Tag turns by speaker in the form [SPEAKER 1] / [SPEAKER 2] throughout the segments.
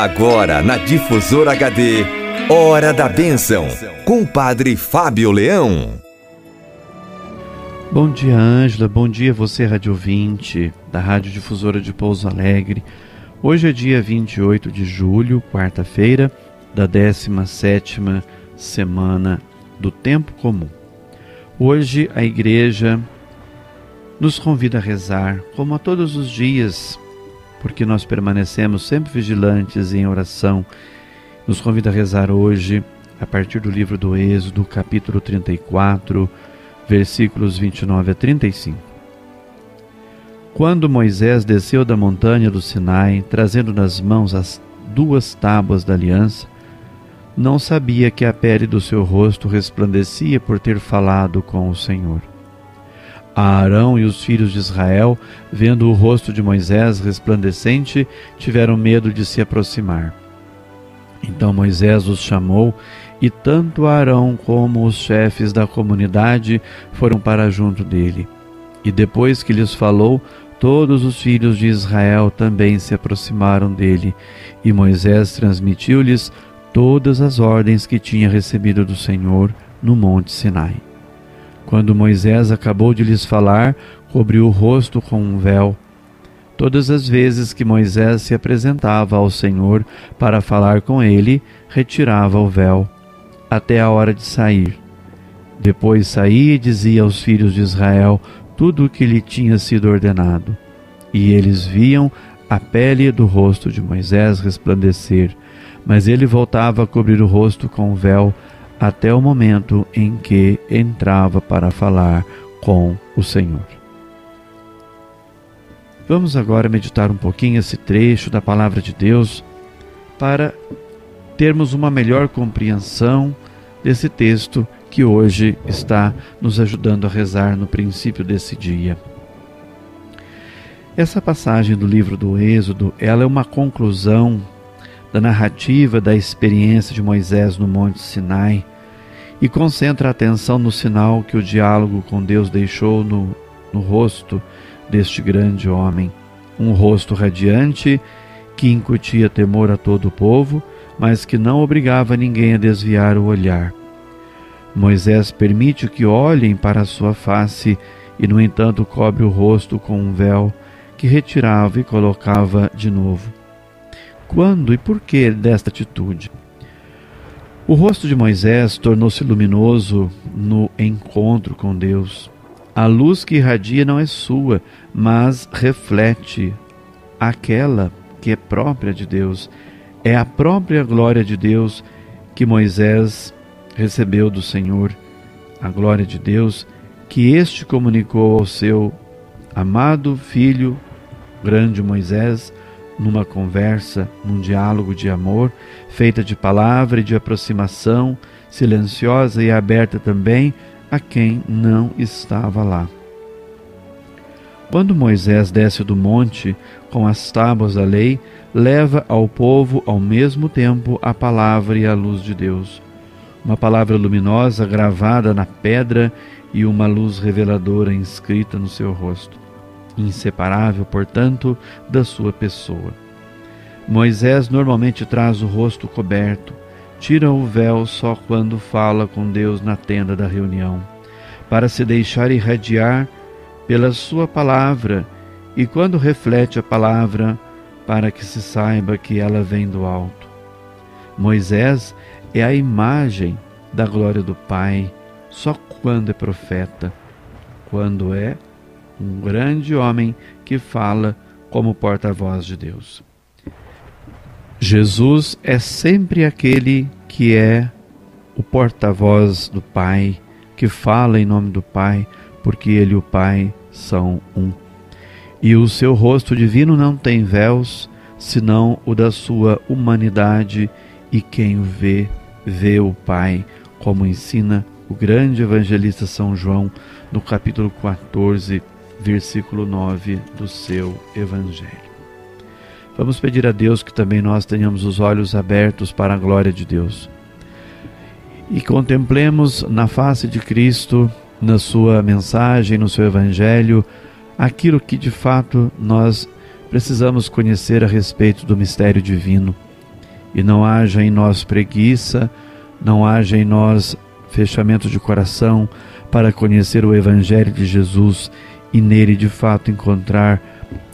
[SPEAKER 1] Agora na Difusora HD, Hora da Bênção, com o Padre Fábio Leão.
[SPEAKER 2] Bom dia, Ângela. Bom dia, você, rádio ouvinte da Rádio Difusora de Pouso Alegre. Hoje é dia 28 de julho, quarta-feira, da 17 semana do Tempo Comum. Hoje a igreja nos convida a rezar, como a todos os dias, porque nós permanecemos sempre vigilantes em oração. Nos convida a rezar hoje, a partir do livro do Êxodo, capítulo 34, versículos 29 a 35. Quando Moisés desceu da montanha do Sinai, trazendo nas mãos as duas tábuas da aliança, não sabia que a pele do seu rosto resplandecia por ter falado com o Senhor. Arão e os filhos de Israel, vendo o rosto de Moisés resplandecente, tiveram medo de se aproximar. Então Moisés os chamou, e tanto Arão como os chefes da comunidade foram para junto dele. E depois que lhes falou, todos os filhos de Israel também se aproximaram dele, e Moisés transmitiu-lhes todas as ordens que tinha recebido do Senhor no monte Sinai. Quando Moisés acabou de lhes falar, cobriu o rosto com um véu. Todas as vezes que Moisés se apresentava ao Senhor para falar com ele, retirava o véu, até a hora de sair. Depois saía e dizia aos filhos de Israel tudo o que lhe tinha sido ordenado. E eles viam a pele do rosto de Moisés resplandecer, mas ele voltava a cobrir o rosto com o véu até o momento em que entrava para falar com o Senhor. Vamos agora meditar um pouquinho esse trecho da palavra de Deus para termos uma melhor compreensão desse texto que hoje está nos ajudando a rezar no princípio desse dia. Essa passagem do livro do Êxodo, ela é uma conclusão da narrativa da experiência de Moisés no Monte Sinai e concentra a atenção no sinal que o diálogo com Deus deixou no, no rosto deste grande homem. Um rosto radiante que incutia temor a todo o povo, mas que não obrigava ninguém a desviar o olhar. Moisés permite que olhem para a sua face e, no entanto, cobre o rosto com um véu que retirava e colocava de novo. Quando e por que desta atitude? O rosto de Moisés tornou-se luminoso no encontro com Deus. A luz que irradia não é sua, mas reflete aquela que é própria de Deus. É a própria glória de Deus que Moisés recebeu do Senhor, a glória de Deus que este comunicou ao seu amado filho, grande Moisés, numa conversa, num diálogo de amor, feita de palavra e de aproximação, silenciosa e aberta também a quem não estava lá. Quando Moisés desce do monte com as tábuas da lei, leva ao povo ao mesmo tempo a palavra e a luz de Deus. Uma palavra luminosa gravada na pedra e uma luz reveladora inscrita no seu rosto inseparável, portanto, da sua pessoa. Moisés normalmente traz o rosto coberto, tira o véu só quando fala com Deus na tenda da reunião, para se deixar irradiar pela sua palavra e quando reflete a palavra, para que se saiba que ela vem do alto. Moisés é a imagem da glória do Pai só quando é profeta, quando é um grande homem que fala como porta-voz de Deus. Jesus é sempre aquele que é o porta-voz do Pai, que fala em nome do Pai, porque ele e o Pai são um. E o seu rosto divino não tem véus, senão o da sua humanidade, e quem o vê, vê o Pai, como ensina o grande evangelista São João no capítulo 14, versículo 9 do seu Evangelho. Vamos pedir a Deus que também nós tenhamos os olhos abertos para a glória de Deus e contemplemos na face de Cristo, na sua mensagem, no seu Evangelho, aquilo que de fato nós precisamos conhecer a respeito do mistério divino, e não haja em nós preguiça, não haja em nós fechamento de coração para conhecer o Evangelho de Jesus e nele de fato encontrar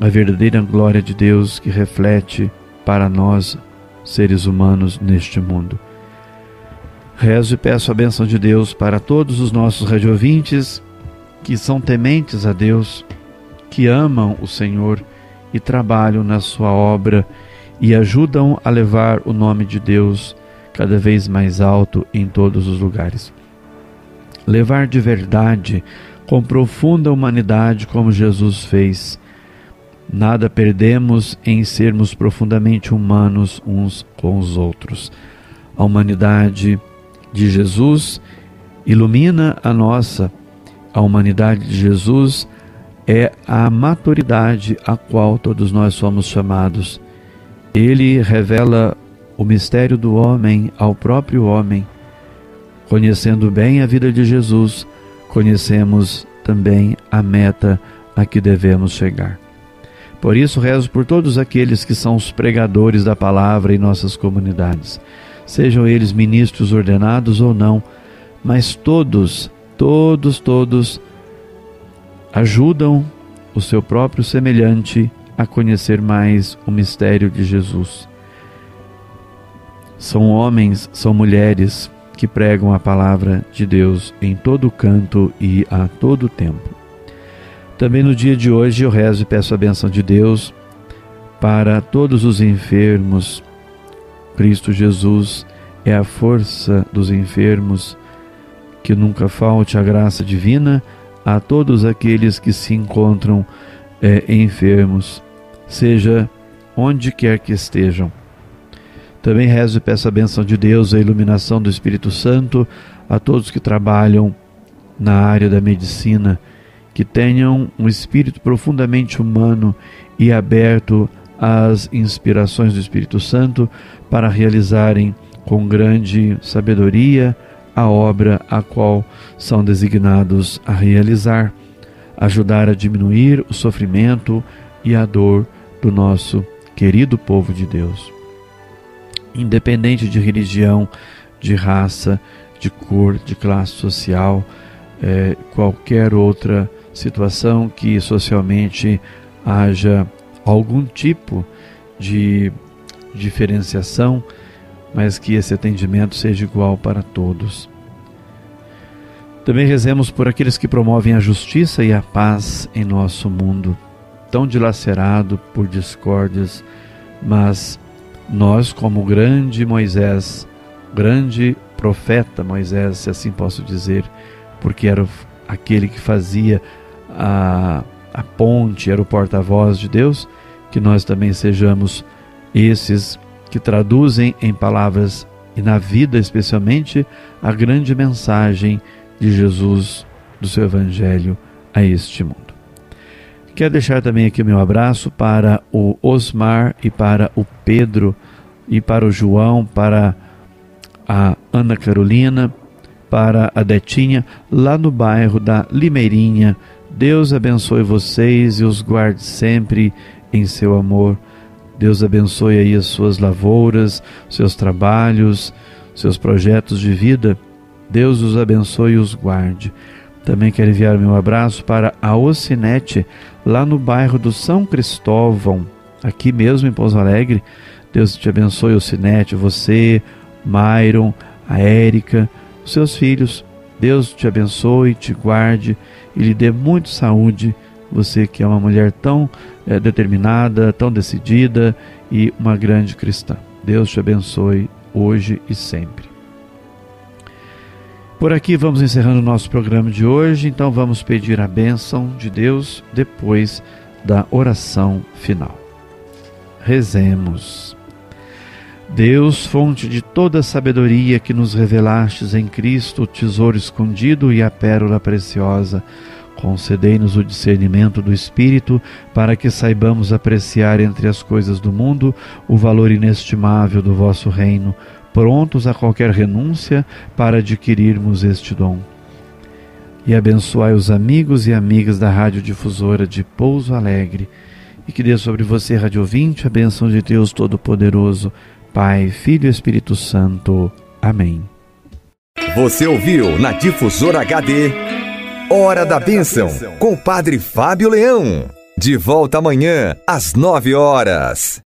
[SPEAKER 2] a verdadeira glória de Deus que reflete para nós, seres humanos, neste mundo. Rezo e peço a bênção de Deus para todos os nossos radiovintes que são tementes a Deus, que amam o Senhor e trabalham na sua obra e ajudam a levar o nome de Deus cada vez mais alto em todos os lugares. Levar de verdade, com profunda humanidade, como Jesus fez. Nada perdemos em sermos profundamente humanos uns com os outros. A humanidade de Jesus ilumina a nossa. A humanidade de Jesus é a maturidade a qual todos nós somos chamados. Ele revela o mistério do homem ao próprio homem. Conhecendo bem a vida de Jesus, conhecemos também a meta a que devemos chegar. Por isso, rezo por todos aqueles que são os pregadores da palavra em nossas comunidades, sejam eles ministros ordenados ou não, mas todos, todos, todos ajudam o seu próprio semelhante a conhecer mais o mistério de Jesus. São homens, são mulheres que pregam a palavra de Deus em todo canto e a todo tempo. Também no dia de hoje eu rezo e peço a benção de Deus para todos os enfermos. Cristo Jesus é a força dos enfermos, que nunca falte a graça divina a todos aqueles que se encontram é, enfermos seja onde quer que estejam. Também rezo e peço a benção de Deus, a iluminação do Espírito Santo a todos que trabalham na área da medicina, que tenham um espírito profundamente humano e aberto às inspirações do Espírito Santo para realizarem com grande sabedoria a obra a qual são designados a realizar, ajudar a diminuir o sofrimento e a dor do nosso querido povo de Deus. Independente de religião, de raça, de cor, de classe social, é, qualquer outra situação que socialmente haja algum tipo de diferenciação, mas que esse atendimento seja igual para todos. Também rezemos por aqueles que promovem a justiça e a paz em nosso mundo tão dilacerado por discórdias, mas nós, como grande Moisés, grande profeta Moisés, se assim posso dizer, porque era aquele que fazia a, a ponte, era o porta-voz de Deus, que nós também sejamos esses que traduzem em palavras e na vida especialmente a grande mensagem de Jesus, do seu Evangelho a este mundo. Quero deixar também aqui o meu abraço para o Osmar e para o Pedro e para o João, para a Ana Carolina, para a Detinha, lá no bairro da Limeirinha. Deus abençoe vocês e os guarde sempre em seu amor. Deus abençoe aí as suas lavouras, seus trabalhos, seus projetos de vida. Deus os abençoe e os guarde. Também quero enviar meu abraço para a Ocinete, lá no bairro do São Cristóvão, aqui mesmo em Pouso Alegre. Deus te abençoe, Ocinete, você, Myron, a Érica, os seus filhos. Deus te abençoe, te guarde e lhe dê muita saúde. Você que é uma mulher tão é, determinada, tão decidida e uma grande cristã. Deus te abençoe hoje e sempre. Por aqui vamos encerrando o nosso programa de hoje, então vamos pedir a bênção de Deus depois da oração final. Rezemos. Deus, fonte de toda sabedoria que nos revelastes em Cristo, o tesouro escondido e a pérola preciosa, concedei-nos o discernimento do Espírito para que saibamos apreciar entre as coisas do mundo o valor inestimável do vosso reino prontos a qualquer renúncia para adquirirmos este dom. E abençoai os amigos e amigas da Rádio Difusora de Pouso Alegre, e que dê sobre você, rádio ouvinte, a benção de Deus Todo-Poderoso, Pai, Filho e Espírito Santo. Amém.
[SPEAKER 1] Você ouviu na Difusora HD Hora da Bênção com o Padre Fábio Leão. De volta amanhã às nove horas.